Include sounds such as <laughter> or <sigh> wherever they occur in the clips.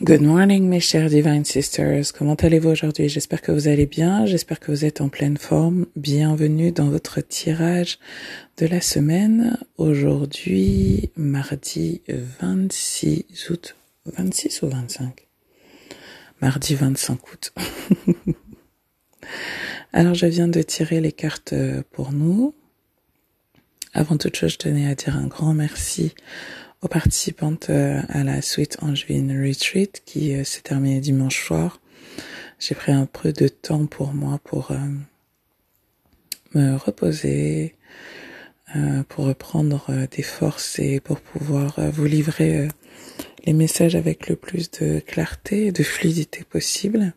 Good morning mes chers Divine Sisters, comment allez-vous aujourd'hui? J'espère que vous allez bien, j'espère que vous êtes en pleine forme. Bienvenue dans votre tirage de la semaine. Aujourd'hui, mardi 26 août. 26 ou 25 Mardi 25 août. <laughs> Alors je viens de tirer les cartes pour nous. Avant toute chose, je tenais à dire un grand merci aux participantes euh, à la suite Angevin Retreat qui euh, s'est terminée dimanche soir. J'ai pris un peu de temps pour moi pour euh, me reposer, pour reprendre des forces et pour pouvoir vous livrer les messages avec le plus de clarté et de fluidité possible.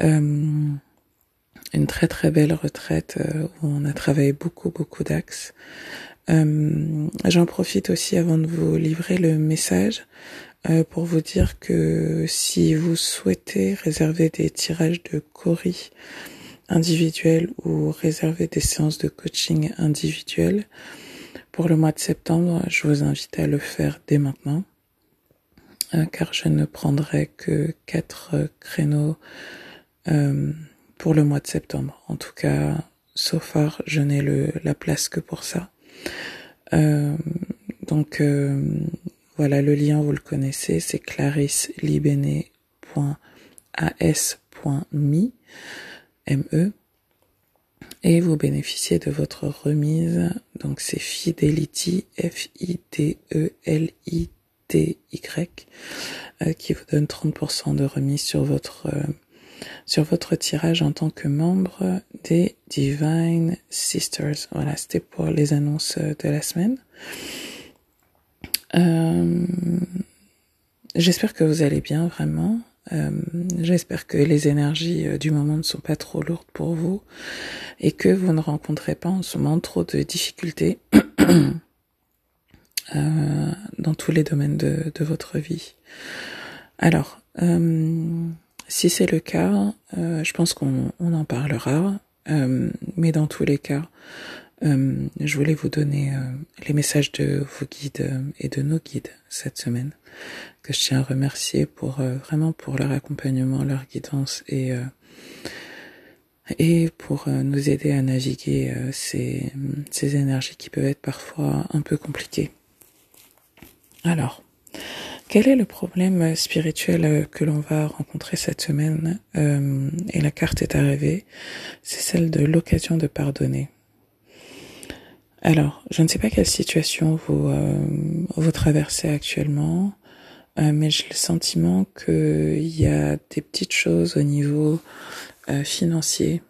une très très belle retraite où on a travaillé beaucoup beaucoup d'axes euh, J'en profite aussi avant de vous livrer le message euh, pour vous dire que si vous souhaitez réserver des tirages de Cori individuels ou réserver des séances de coaching individuelles pour le mois de septembre, je vous invite à le faire dès maintenant euh, car je ne prendrai que quatre créneaux pour le mois de septembre. En tout cas, so far, je n'ai la place que pour ça. Euh, donc euh, voilà, le lien, vous le connaissez, c'est clarisselibene.as.me, M-E, et vous bénéficiez de votre remise. Donc c'est Fidelity, F-I-D-E-L-I-T-Y, euh, qui vous donne 30% de remise sur votre sur votre tirage en tant que membre des Divine Sisters. Voilà, c'était pour les annonces de la semaine. Euh, j'espère que vous allez bien vraiment. Euh, j'espère que les énergies euh, du moment ne sont pas trop lourdes pour vous et que vous ne rencontrez pas en ce moment trop de difficultés <coughs> dans tous les domaines de, de votre vie. Alors, si c'est le cas, euh, je pense qu'on en parlera. Euh, mais dans tous les cas, euh, je voulais vous donner les messages de vos guides et de nos guides cette semaine, que je tiens à remercier pour vraiment pour leur accompagnement, leur guidance et et pour nous aider à naviguer ces, ces énergies qui peuvent être parfois un peu compliquées. Alors, quel est le problème spirituel euh, que l'on va rencontrer cette semaine euh, Et la carte est arrivée, c'est celle de l'occasion de pardonner. Alors, je ne sais pas quelle situation vous, euh, vous traversez actuellement, mais j'ai le sentiment qu'il y a des petites choses au niveau financier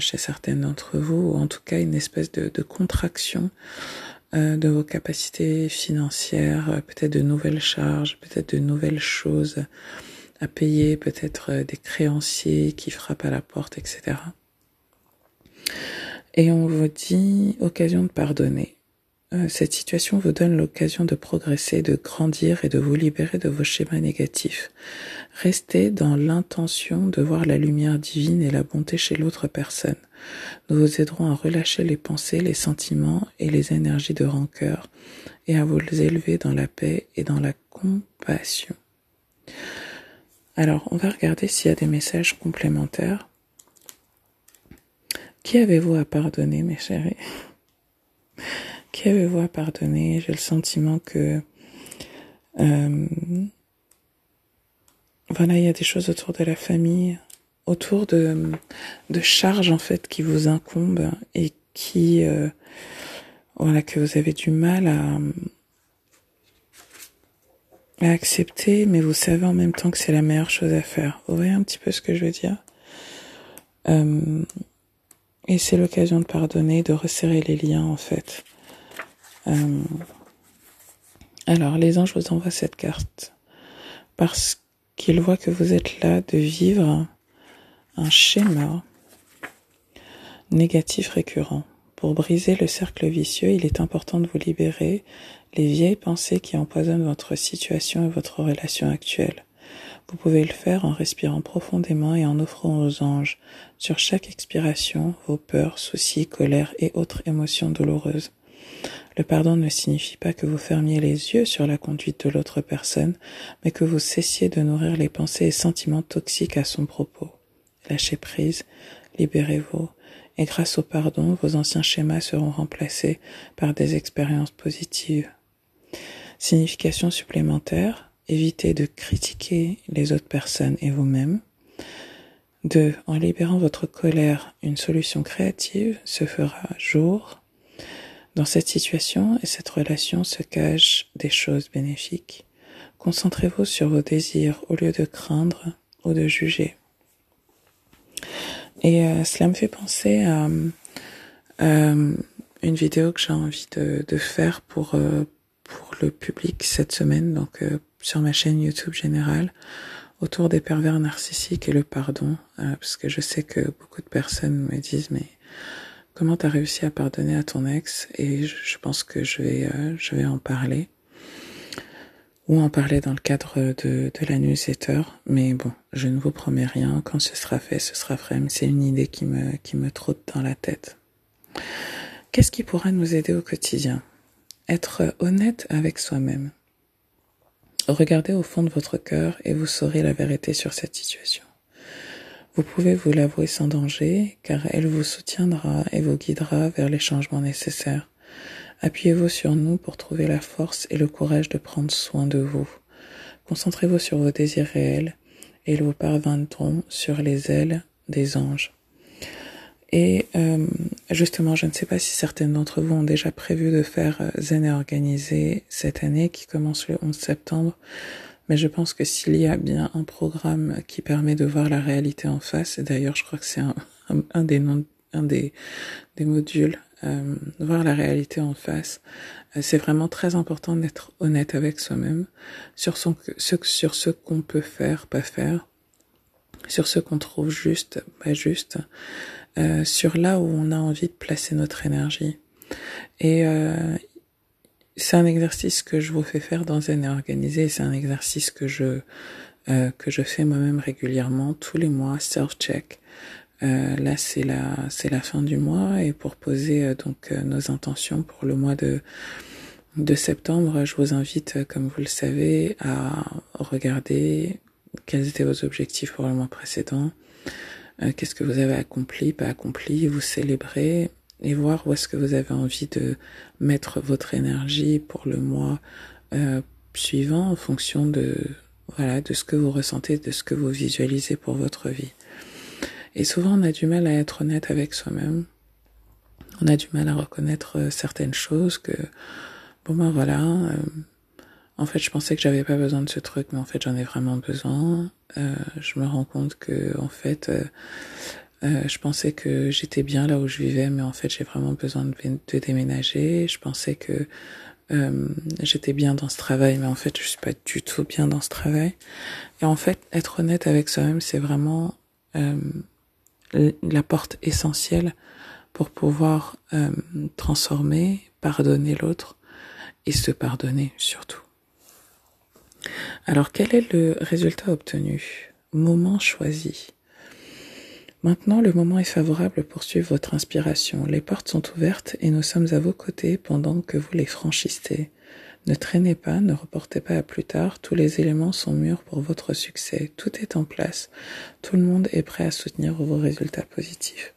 chez certaines d'entre vous, ou en tout cas une espèce de, contraction euh, de vos capacités financières, euh, peut-être de nouvelles charges, peut-être de nouvelles choses à payer, peut-être euh, des créanciers qui frappent à la porte, etc. Et on vous dit occasion de pardonner. Cette situation vous donne l'occasion de progresser, de grandir et de vous libérer de vos schémas négatifs. Restez dans l'intention de voir la lumière divine et la bonté chez l'autre personne. Nous vous aiderons à relâcher les pensées, les sentiments et les énergies de rancœur et à vous élever dans la paix et dans la compassion. Alors, on va regarder s'il y a des messages complémentaires. Qui avez-vous à pardonner, mes chéris? Qui avez-vous à pardonner? J'ai le sentiment que euh, voilà, il y a des choses autour de la famille, autour de, de charges en fait qui vous incombent et qui euh, voilà que vous avez du mal à, accepter, mais vous savez en même temps que c'est la meilleure chose à faire. Vous voyez un petit peu ce que je veux dire? Euh, Et c'est l'occasion de pardonner, de resserrer les liens en fait. Euh, alors les anges vous envoient cette carte parce qu'ils voient que vous êtes là de vivre un schéma négatif récurrent. Pour briser le cercle vicieux, il est important de vous libérer les vieilles pensées qui empoisonnent votre situation et votre relation actuelle. Vous pouvez le faire en respirant profondément et en offrant aux anges, sur chaque expiration, vos peurs, soucis, colères et autres émotions douloureuses. Le pardon ne signifie pas que vous fermiez les yeux sur la conduite de l'autre personne, mais que vous cessiez de nourrir les pensées et sentiments toxiques à son propos. Lâchez prise, libérez-vous, et grâce au pardon, vos anciens schémas seront remplacés par des expériences positives. Signification supplémentaire, évitez de critiquer les autres personnes et vous-même. 2. En libérant votre colère, une solution créative se fera jour. Dans cette situation et cette relation se cachent des choses bénéfiques. Concentrez-vous sur vos désirs au lieu de craindre ou de juger. Et euh, cela me fait penser à euh, une vidéo que j'ai envie de, de faire pour, euh, pour le public cette semaine, donc euh, sur ma chaîne YouTube générale, autour des pervers narcissiques et le pardon, parce que je sais que beaucoup de personnes me disent mais comment t'as réussi à pardonner à ton ex? Et je, pense que je vais je vais en parler ou en parler dans le cadre de, de la newsletter. Mais bon, je ne vous promets rien. Quand ce sera fait, ce sera fait. C'est une idée qui me, qui me trotte dans la tête. Qu'est-ce qui pourra nous aider au quotidien? Être honnête avec soi-même. Regardez au fond de votre cœur et vous saurez la vérité sur cette situation. Vous pouvez vous l'avouer sans danger, car elle vous soutiendra et vous guidera vers les changements nécessaires. Appuyez-vous sur nous pour trouver la force et le courage de prendre soin de vous. Concentrez-vous sur vos désirs réels et ils vous parviendront sur les ailes des anges. Et euh, justement, je ne sais pas si certaines d'entre vous ont déjà prévu de faire euh, Zen et organisé cette année qui commence le 11 septembre, mais je pense que s'il y a bien un programme qui permet de voir la réalité en face, et d'ailleurs je crois que c'est un, un, des noms, un des, des modules euh, voir la réalité en face. Euh, c'est vraiment très important d'être honnête avec soi-même sur, son, sur ce qu'on peut faire, pas faire, sur ce qu'on trouve juste, pas juste, euh, sur là où on a envie de placer notre énergie. Et euh, c'est un exercice que je vous fais faire dans Zen et Organisé. C'est un exercice que je euh, que je fais moi-même régulièrement tous les mois, self-check. Euh, là, c'est la, c'est la fin du mois et pour poser euh, donc euh, nos intentions pour le mois de de septembre, je vous invite, comme vous le savez, à regarder quels étaient vos objectifs pour le mois précédent, qu'est-ce que vous avez accompli, pas accompli, vous célébrer et voir où est-ce que vous avez envie de mettre votre énergie pour le mois suivant en fonction de voilà de ce que vous ressentez, de ce que vous visualisez pour votre vie. Et souvent, on a du mal à être honnête avec soi-même. On a du mal à reconnaître euh, certaines choses que, bon ben voilà, euh, en fait, je pensais que j'avais pas besoin de ce truc, mais en fait, j'en ai vraiment besoin. Euh, je me rends compte que, en fait, euh, euh je pensais que j'étais bien là où je vivais, mais en fait, j'ai vraiment besoin de, déménager. Je pensais que j'étais bien dans ce travail, mais en fait, je suis pas du tout bien dans ce travail. Et en fait, être honnête avec soi-même, c'est vraiment la porte essentielle pour pouvoir euh, transformer, pardonner l'autre et se pardonner surtout. Alors quel est le résultat obtenu? Moment choisi. Maintenant, le moment est favorable pour suivre votre inspiration. Les portes sont ouvertes et nous sommes à vos côtés pendant que vous les franchissez. Ne traînez pas, ne reportez pas à plus tard, tous les éléments sont mûrs pour votre succès, tout est en place, tout le monde est prêt à soutenir vos résultats positifs.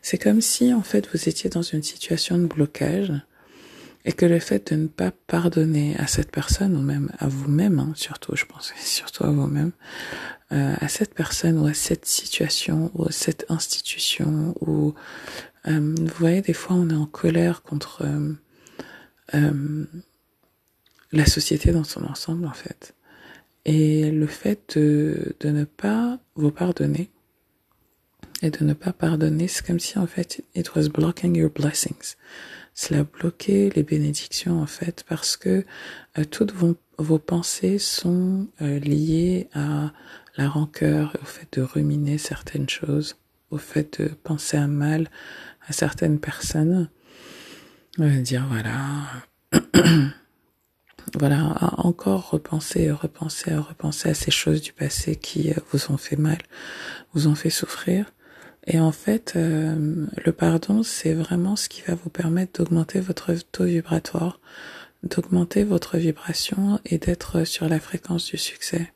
C'est comme si en fait vous étiez dans une situation de blocage et que le fait de ne pas pardonner à cette personne ou même à vous-même, hein, surtout je pense <laughs> surtout à vous-même, euh, à cette personne ou à cette situation ou à cette institution ou euh, vous voyez des fois on est en colère contre euh, la société dans son ensemble en fait. Et le fait de ne pas vous pardonner et de ne pas pardonner, c'est comme si en fait it was blocking your blessings. Cela bloquait les bénédictions en fait parce que euh, toutes vos, pensées sont euh, liées à la rancœur, au fait de ruminer certaines choses, au fait de penser à mal à certaines personnes, euh, dire voilà <clears throat> voilà, encore repenser, repenser, repenser à ces choses du passé qui vous ont fait mal, vous ont fait souffrir. Et en fait, euh, le pardon, c'est vraiment ce qui va vous permettre d'augmenter votre taux vibratoire, d'augmenter votre vibration et d'être sur la fréquence du succès.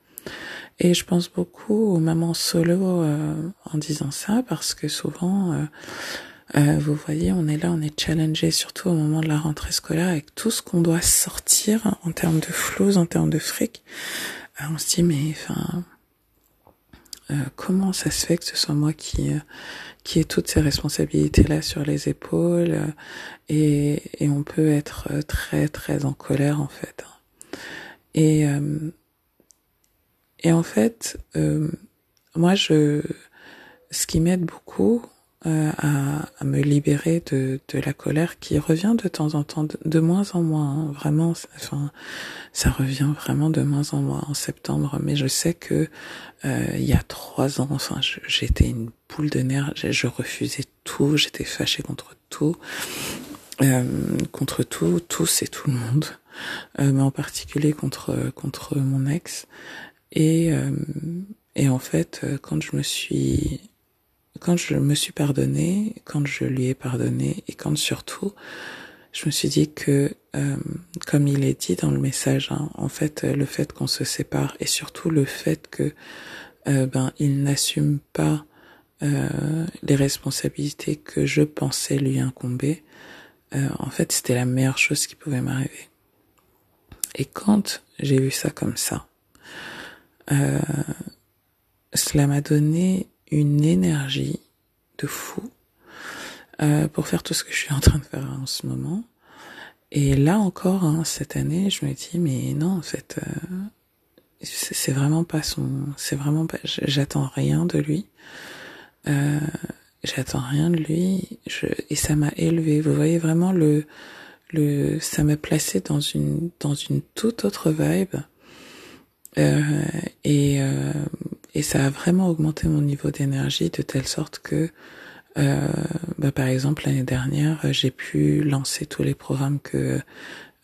Et je pense beaucoup aux mamans solo euh, en disant ça parce que souvent, euh, euh, vous voyez, on est là, on est challengé, surtout au moment de la rentrée scolaire, avec tout ce qu'on doit sortir en termes de flows, en termes de fric. Euh, on se dit, mais enfin, euh, comment ça se fait que ce soit moi qui qui ai toutes ces responsabilités là sur les épaules et, et on peut être très très en colère en fait. Et et en fait, moi je ce qui m'aide beaucoup euh, à, à, me libérer de, de, la colère qui revient de temps en temps, de, moins en moins. Hein, vraiment, enfin, ça revient vraiment de moins en moins en septembre. Mais je sais que euh, il y a trois ans, enfin, j'étais une boule de nerfs. Je, refusais tout. J'étais fâchée contre tout, euh, contre tout, tous et tout le monde, euh, mais en particulier contre contre mon ex. Et euh, et en fait, quand je me suis quand je me suis pardonné, quand je lui ai pardonné et quand surtout je me suis dit que, euh, comme il est dit dans le message, hein, en fait, le fait qu'on se sépare et surtout le fait que euh, ben il n'assume pas euh, les responsabilités que je pensais lui incomber, euh, en fait, c'était la meilleure chose qui pouvait m'arriver. Et quand j'ai vu ça comme ça, euh, cela m'a donné une énergie de fou euh, pour faire tout ce que je suis en train de faire en ce moment. Et là encore, hein, cette année, je me dis mais non, en fait, euh, c'est vraiment pas son, c'est vraiment pas, j'attends rien de lui. Euh, j'attends rien de lui. Je, et ça m'a élevé. Vous voyez vraiment le, le, ça m'a placé dans une, dans une toute autre vibe. Euh, et euh, et ça a vraiment augmenté mon niveau d'énergie de telle sorte que, euh, bah, par exemple, l'année dernière, j'ai pu lancer tous les programmes que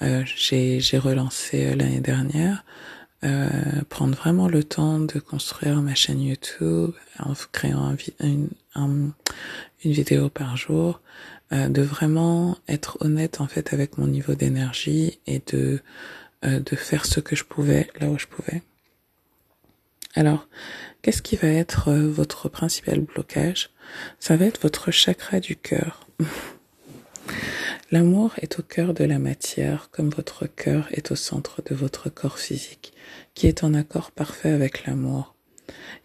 euh, j'ai, j'ai relancé euh, l'année dernière. Euh, prendre vraiment le temps de construire ma chaîne YouTube en créant une, vidéo par jour, euh, de vraiment être honnête en fait avec mon niveau d'énergie et euh, de faire ce que je pouvais là où je pouvais. Alors, qu'est-ce qui va être euh, votre principal blocage? Ça va être votre chakra du cœur. <laughs> L'amour est au cœur de la matière, comme votre cœur est au centre de votre corps physique, qui est en accord parfait avec l'amour.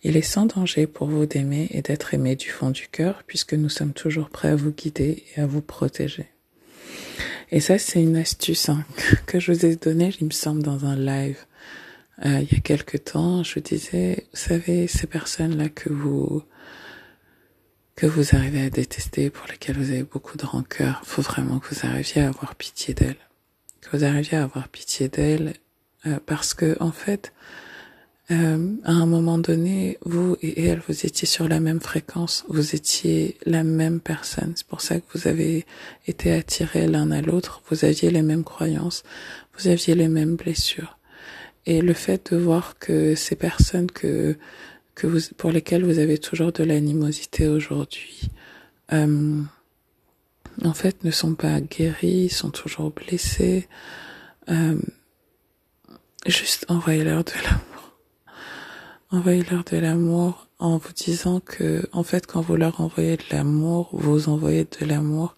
Il est sans danger pour vous d'aimer et d'être aimé du fond du cœur, puisque nous sommes toujours prêts à vous guider et à vous protéger. Et ça, c'est une astuce hein, <laughs> que je vous ai donnée, il me semble, dans un live euh, il y a quelque temps, je disais, vous savez, ces personnes-là que vous que vous arrivez à détester, pour lesquelles vous avez beaucoup de rancœur, faut vraiment que vous arriviez à avoir pitié d'elles, que vous arriviez à avoir pitié d'elles, euh, parce que en fait, euh, à un moment donné, vous et elle, vous étiez sur la même fréquence, vous étiez la même personne. C'est pour ça que vous avez été attirés l'un à l'autre. Vous aviez les mêmes croyances, vous aviez les mêmes blessures. Et le fait de voir que ces personnes que que vous pour lesquelles vous avez toujours de l'animosité aujourd'hui, euh, en fait, ne sont pas guéries, sont toujours blessées. Euh, juste envoyez-leur de l'amour. Envoyez-leur de l'amour en vous disant que, en fait, quand vous leur envoyez de l'amour, vous envoyez de l'amour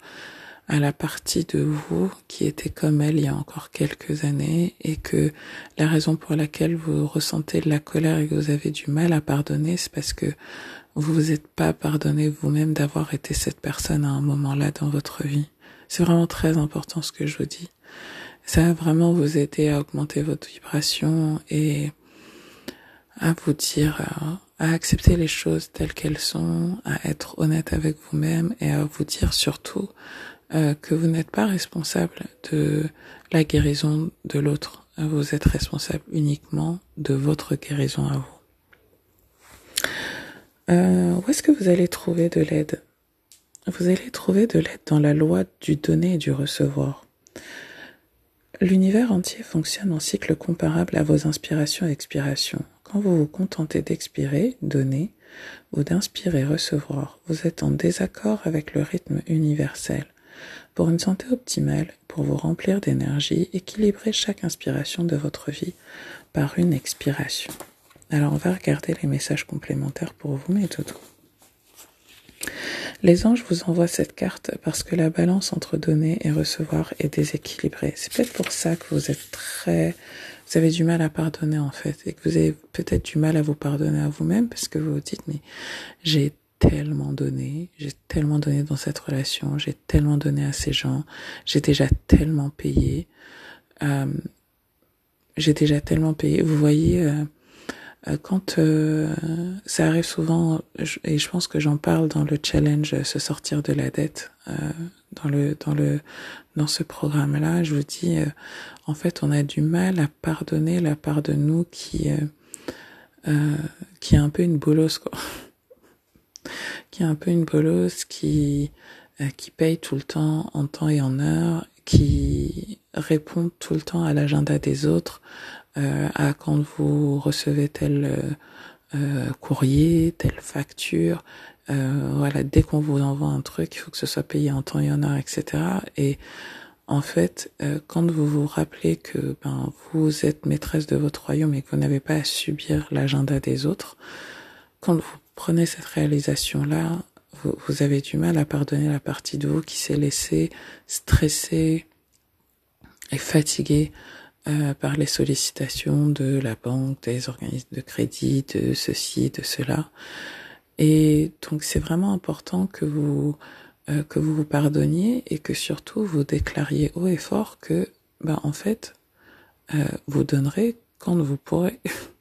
à la partie de vous qui était comme elle il y a encore quelques années et que la raison pour laquelle vous ressentez de la colère et que vous avez du mal à pardonner, c'est parce que vous vous êtes pas pardonné vous-même d'avoir été cette personne à un moment-là dans votre vie. C'est vraiment très important ce que je vous dis. Ça va vraiment vous aider à augmenter votre vibration et à vous dire, à accepter les choses telles qu'elles sont, à être honnête avec vous-même et à vous dire surtout euh, que vous n'êtes pas responsable de la guérison de l'autre. Vous êtes responsable uniquement de votre guérison à vous. Euh, où est-ce que vous allez trouver de l'aide? Vous allez trouver de l'aide dans la loi du donner et du recevoir. L'univers entier fonctionne en cycle comparable à vos inspirations et expirations. Quand vous vous contentez d'expirer, donner, ou d'inspirer recevoir, vous êtes en désaccord avec le rythme universel. Pour une santé optimale, pour vous remplir d'énergie, équilibrez chaque inspiration de votre vie par une expiration. Alors on va regarder les messages complémentaires pour vous, mes doudous. Les anges vous envoient cette carte parce que la balance entre donner et recevoir est déséquilibrée. C'est peut-être pour ça que vous êtes très, vous avez du mal à pardonner en fait, et que vous avez peut-être du mal à vous pardonner à vous-même parce que vous vous dites mais j'ai tellement donné, j'ai tellement donné dans cette relation, j'ai tellement donné à ces gens, j'ai déjà tellement payé, euh, j'ai déjà tellement payé. Vous voyez. Euh, euh, quand euh, ça arrive souvent, et je pense que j'en parle dans le challenge euh, se sortir de la dette, dans le dans le dans ce programme-là, je vous dis, en fait, on a du mal à pardonner la part de nous qui qui est un peu une bolosse quoi, qui est un peu une bolosse qui qui paye tout le temps en temps et en heure, qui répond tout le temps à l'agenda des autres, euh, à quand vous recevez tel euh, euh, courrier, telle facture. voilà, dès qu'on vous envoie un truc, il faut que ce soit payé en temps et en heure, etc. Et en fait, quand vous vous rappelez que ben, vous êtes maîtresse de votre royaume et que vous n'avez pas à subir l'agenda des autres, quand vous prenez cette réalisation-là, vous, avez du mal à pardonner la partie de vous qui s'est laissée stresser et fatiguée euh, par les sollicitations de la banque, des organismes de crédit, de ceci, de cela. Et donc c'est vraiment important que vous euh, que vous vous pardonniez et que surtout vous déclariez haut et fort que ben en fait euh, vous donnerez quand vous pourrez <laughs>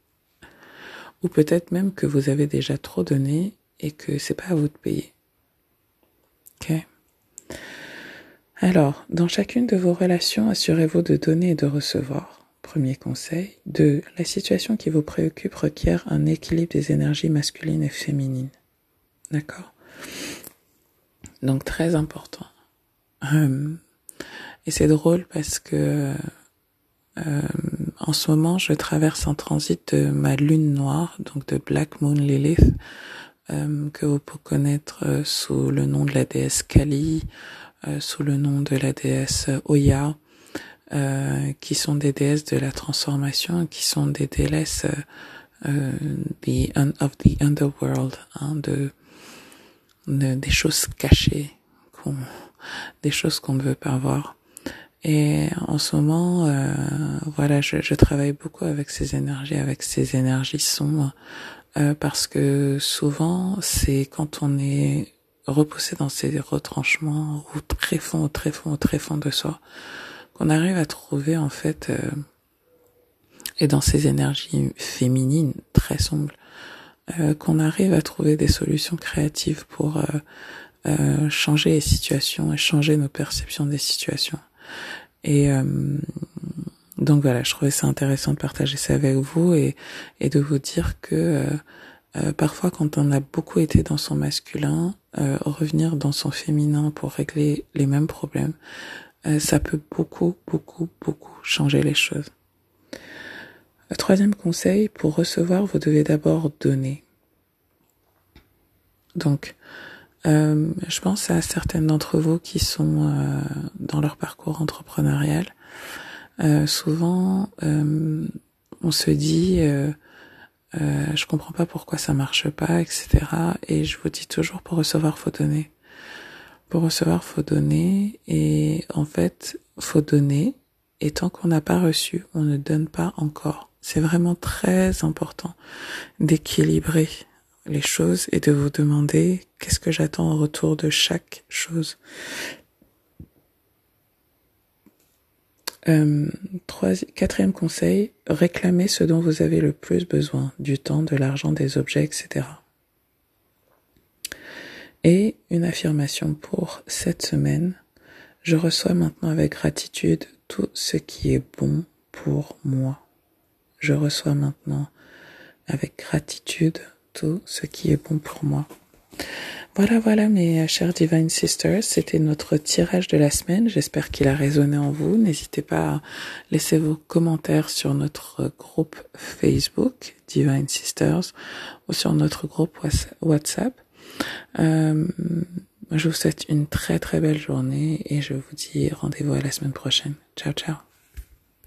ou peut-être même que vous avez déjà trop donné et que c'est pas à vous de payer. OK alors, dans chacune de vos relations, assurez-vous de donner et de recevoir. Premier conseil. 2. La situation qui vous préoccupe requiert un équilibre des énergies masculines et féminines. D'accord? Donc, très important. Hum. et c'est drôle parce que euh, en ce moment, je traverse un transit de ma lune noire, donc de Black Moon Lilith, euh, que vous pouvez connaître euh, sous le nom de la déesse Kali, euh, sous le nom de la déesse Oya, qui sont des déesses de la transformation, qui sont des déesses of the underworld, hein, de, des choses cachées, des choses qu'on ne veut pas voir. Et en ce moment, euh, voilà, je, je, travaille beaucoup avec ces énergies, avec ces énergies sombres, euh, parce que souvent, c'est quand on est repousser dans ces retranchements ou très fond, très fond, très fond de soi, qu'on arrive à trouver en fait, euh, et dans ces énergies féminines très sombres, euh, qu'on arrive à trouver des solutions créatives pour euh, changer les situations et changer nos perceptions des situations. Et donc voilà, je trouvais ça intéressant de partager ça avec vous et, de vous dire que euh, parfois, quand on a beaucoup été dans son masculin, euh, revenir dans son féminin pour régler les mêmes problèmes, euh, ça peut beaucoup, beaucoup, beaucoup changer les choses. troisième conseil, pour recevoir, vous devez d'abord donner. Donc, je pense à certaines d'entre vous qui sont dans leur parcours entrepreneurial. souvent, on se dit euh, je comprends pas pourquoi ça marche pas, etc. Et je vous dis toujours pour recevoir, faut donner. Pour recevoir, faut donner. Et en fait, faut donner. Et tant qu'on n'a pas reçu, on ne donne pas encore. C'est vraiment très important d'équilibrer les choses et de vous demander qu'est-ce que j'attends en retour de chaque chose. Euh, quatrième conseil, réclamez ce dont vous avez le plus besoin, du temps, de l'argent, des objets, etc. Et une affirmation pour cette semaine, je reçois maintenant avec gratitude tout ce qui est bon pour moi. Je reçois maintenant avec gratitude tout ce qui est bon pour moi. Voilà, voilà, mes chers Divine Sisters, c'était notre tirage de la semaine. J'espère qu'il a résonné en vous. N'hésitez pas à laisser vos commentaires sur notre groupe Facebook, Divine Sisters, ou sur notre groupe WhatsApp. Euh, je vous souhaite une très très belle journée et je vous dis rendez-vous à la semaine prochaine. Ciao, ciao.